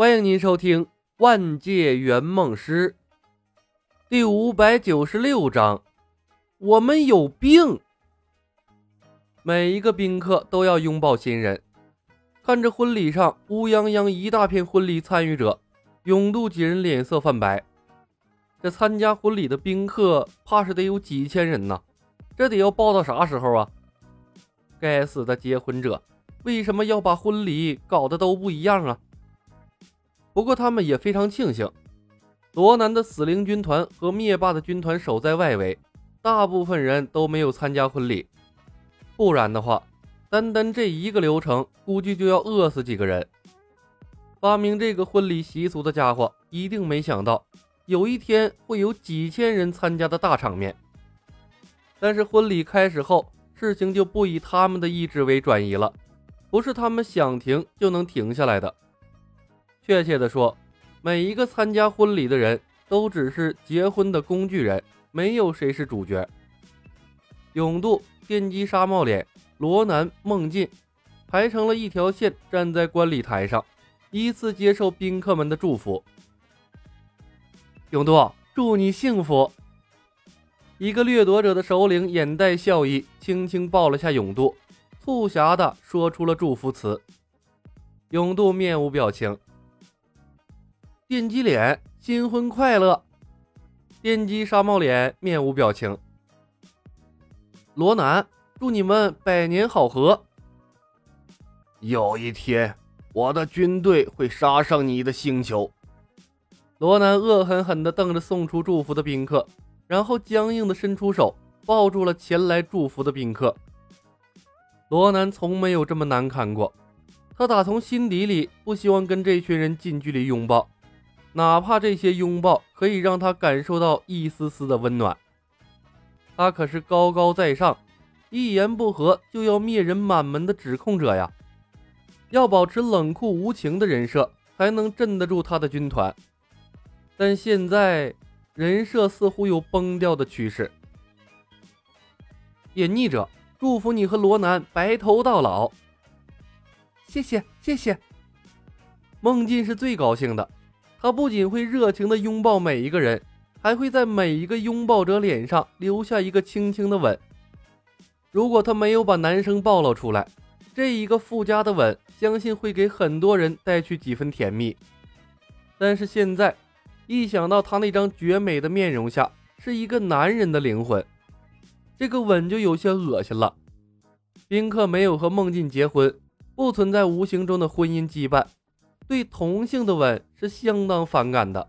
欢迎您收听《万界圆梦师》第五百九十六章。我们有病。每一个宾客都要拥抱新人。看着婚礼上乌泱泱一大片婚礼参与者，永渡几人脸色泛白。这参加婚礼的宾客，怕是得有几千人呢。这得要报到啥时候啊？该死的结婚者，为什么要把婚礼搞得都不一样啊？不过他们也非常庆幸，罗南的死灵军团和灭霸的军团守在外围，大部分人都没有参加婚礼。不然的话，单单这一个流程，估计就要饿死几个人。发明这个婚礼习俗的家伙，一定没想到有一天会有几千人参加的大场面。但是婚礼开始后，事情就不以他们的意志为转移了，不是他们想停就能停下来的。确切的说，每一个参加婚礼的人都只是结婚的工具人，没有谁是主角。永渡、电击、沙帽脸、罗南、孟进排成了一条线，站在观礼台上，依次接受宾客们的祝福。永渡，祝你幸福！一个掠夺者的首领眼带笑意，轻轻抱了下永渡，促狭的说出了祝福词。永渡面无表情。电击脸，新婚快乐！电击沙帽脸面无表情。罗南，祝你们百年好合。有一天，我的军队会杀上你的星球。罗南恶狠狠地瞪着送出祝福的宾客，然后僵硬地伸出手，抱住了前来祝福的宾客。罗南从没有这么难堪过，他打从心底里不希望跟这群人近距离拥抱。哪怕这些拥抱可以让他感受到一丝丝的温暖，他可是高高在上，一言不合就要灭人满门的指控者呀！要保持冷酷无情的人设，才能镇得住他的军团。但现在人设似乎有崩掉的趋势。隐匿者，祝福你和罗南白头到老。谢谢，谢谢。孟进是最高兴的。他不仅会热情地拥抱每一个人，还会在每一个拥抱者脸上留下一个轻轻的吻。如果他没有把男生暴露出来，这一个附加的吻，相信会给很多人带去几分甜蜜。但是现在，一想到他那张绝美的面容下是一个男人的灵魂，这个吻就有些恶心了。宾客没有和孟进结婚，不存在无形中的婚姻羁绊。对同性的吻是相当反感的。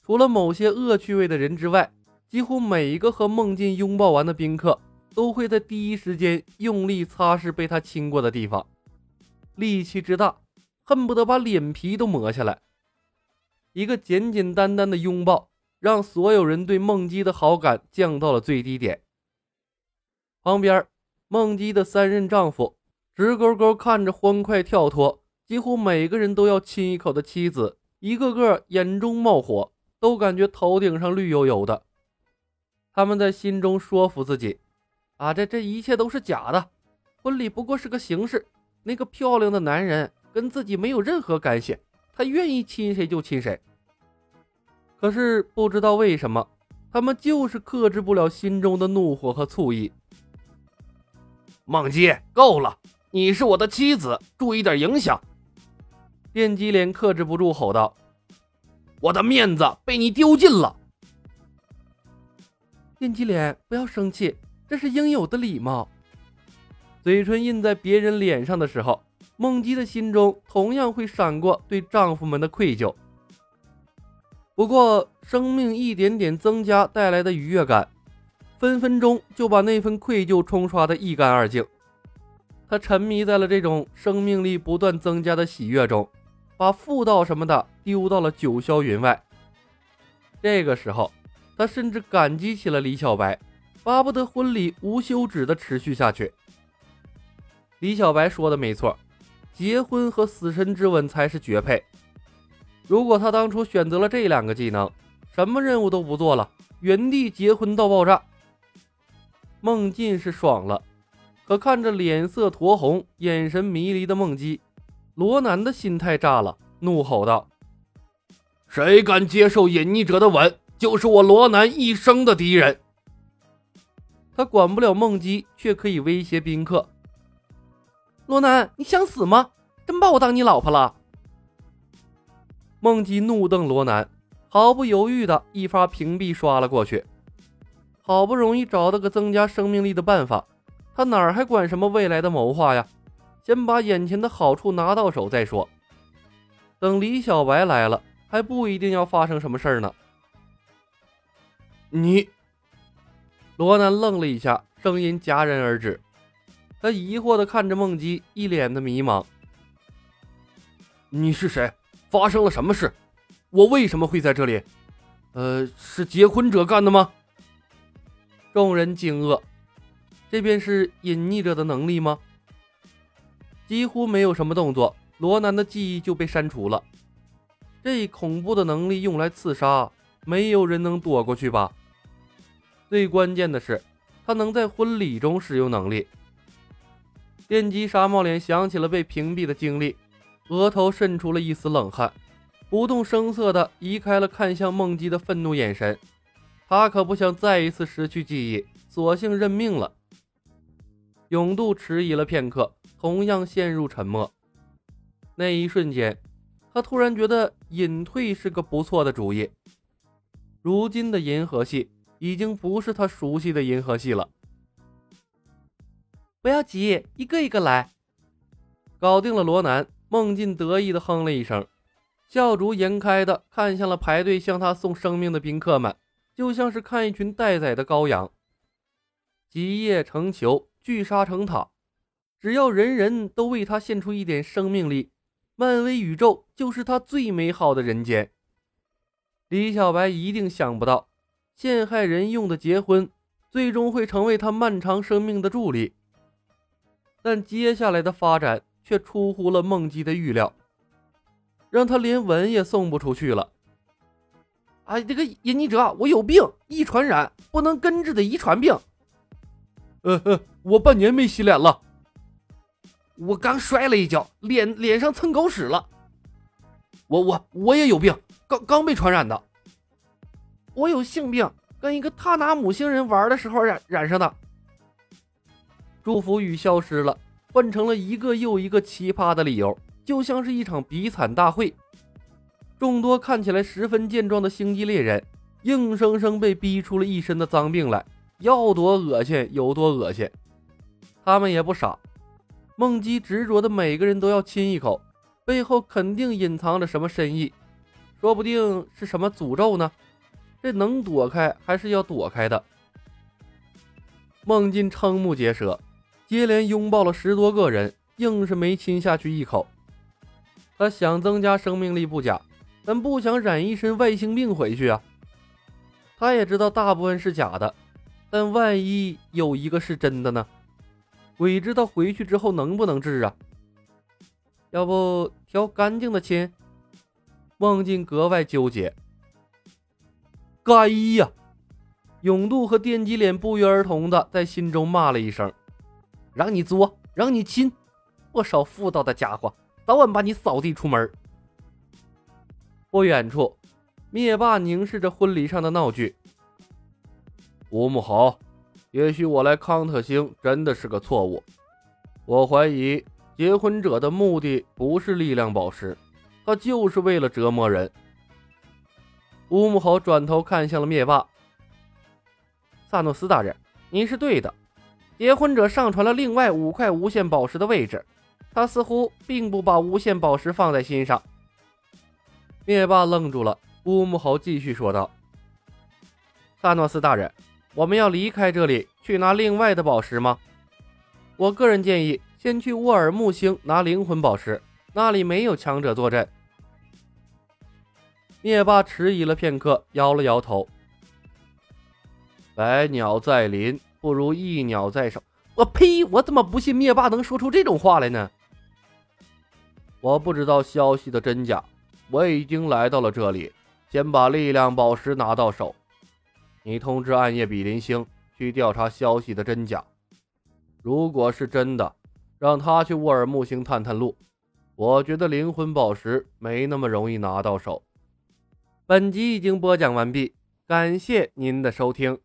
除了某些恶趣味的人之外，几乎每一个和孟进拥抱完的宾客都会在第一时间用力擦拭被他亲过的地方，力气之大，恨不得把脸皮都磨下来。一个简简单单的拥抱，让所有人对孟姬的好感降到了最低点。旁边，孟姬的三任丈夫直勾勾看着欢快跳脱。几乎每个人都要亲一口的妻子，一个个眼中冒火，都感觉头顶上绿油油的。他们在心中说服自己：啊，这这一切都是假的，婚礼不过是个形式。那个漂亮的男人跟自己没有任何干系，他愿意亲谁就亲谁。可是不知道为什么，他们就是克制不了心中的怒火和醋意。梦姬，够了！你是我的妻子，注意点影响。电击脸克制不住吼道：“我的面子被你丢尽了！”电击脸，不要生气，这是应有的礼貌。嘴唇印在别人脸上的时候，梦姬的心中同样会闪过对丈夫们的愧疚。不过，生命一点点增加带来的愉悦感，分分钟就把那份愧疚冲刷得一干二净。她沉迷在了这种生命力不断增加的喜悦中。把妇道什么的丢到了九霄云外。这个时候，他甚至感激起了李小白，巴不得婚礼无休止的持续下去。李小白说的没错，结婚和死神之吻才是绝配。如果他当初选择了这两个技能，什么任务都不做了，原地结婚到爆炸。孟进是爽了，可看着脸色酡红、眼神迷离的孟姬。罗南的心态炸了，怒吼道：“谁敢接受隐匿者的吻，就是我罗南一生的敌人！”他管不了梦姬，却可以威胁宾客。罗南，你想死吗？真把我当你老婆了？梦姬怒瞪罗南，毫不犹豫的一发屏蔽刷了过去。好不容易找到个增加生命力的办法，他哪儿还管什么未来的谋划呀？先把眼前的好处拿到手再说。等李小白来了，还不一定要发生什么事儿呢。你，罗南愣了一下，声音戛然而止。他疑惑的看着梦姬，一脸的迷茫。你是谁？发生了什么事？我为什么会在这里？呃，是结婚者干的吗？众人惊愕，这便是隐匿者的能力吗？几乎没有什么动作，罗南的记忆就被删除了。这恐怖的能力用来刺杀，没有人能躲过去吧？最关键的是，他能在婚礼中使用能力。电击沙帽脸想起了被屏蔽的经历，额头渗出了一丝冷汗，不动声色地移开了看向梦姬的愤怒眼神。他可不想再一次失去记忆，索性认命了。永渡迟疑了片刻，同样陷入沉默。那一瞬间，他突然觉得隐退是个不错的主意。如今的银河系已经不是他熟悉的银河系了。不要急，一个一个来。搞定了罗南，孟进得意的哼了一声，笑逐颜开的看向了排队向他送生命的宾客们。就像是看一群待宰的羔羊，集腋成裘，聚沙成塔。只要人人都为他献出一点生命力，漫威宇宙就是他最美好的人间。李小白一定想不到，陷害人用的结婚，最终会成为他漫长生命的助力。但接下来的发展却出乎了梦姬的预料，让他连吻也送不出去了。啊，这个隐匿者，我有病，易传染，不能根治的遗传病。呃呵，我半年没洗脸了。我刚摔了一跤，脸脸上蹭狗屎了。我我我也有病，刚刚被传染的。我有性病，跟一个他拿母星人玩的时候染染上的。祝福语消失了，换成了一个又一个奇葩的理由，就像是一场比惨大会。众多看起来十分健壮的星际猎人，硬生生被逼出了一身的脏病来，要多恶心有多恶心。他们也不傻，梦姬执着的每个人都要亲一口，背后肯定隐藏着什么深意，说不定是什么诅咒呢？这能躲开还是要躲开的。梦境瞠目结舌，接连拥抱了十多个人，硬是没亲下去一口。他想增加生命力不假。但不想染一身外星病回去啊！他也知道大部分是假的，但万一有一个是真的呢？鬼知道回去之后能不能治啊？要不挑干净的亲？梦境格外纠结。该呀！永渡和电击脸不约而同的在心中骂了一声：“让你作，让你亲，不少妇道的家伙，早晚把你扫地出门！”不远处，灭霸凝视着婚礼上的闹剧。吴木豪，也许我来康特星真的是个错误。我怀疑结婚者的目的不是力量宝石，他就是为了折磨人。乌木猴转头看向了灭霸。萨诺斯大人，您是对的。结婚者上传了另外五块无限宝石的位置，他似乎并不把无限宝石放在心上。灭霸愣住了，乌木猴继续说道：“萨诺斯大人，我们要离开这里去拿另外的宝石吗？我个人建议先去沃尔木星拿灵魂宝石，那里没有强者坐镇。”灭霸迟疑了片刻，摇了摇头：“百鸟在林，不如一鸟在手。”我呸！我怎么不信灭霸能说出这种话来呢？我不知道消息的真假。我已经来到了这里，先把力量宝石拿到手。你通知暗夜比邻星去调查消息的真假。如果是真的，让他去沃尔木星探探路；我觉得灵魂宝石没那么容易拿到手。本集已经播讲完毕，感谢您的收听。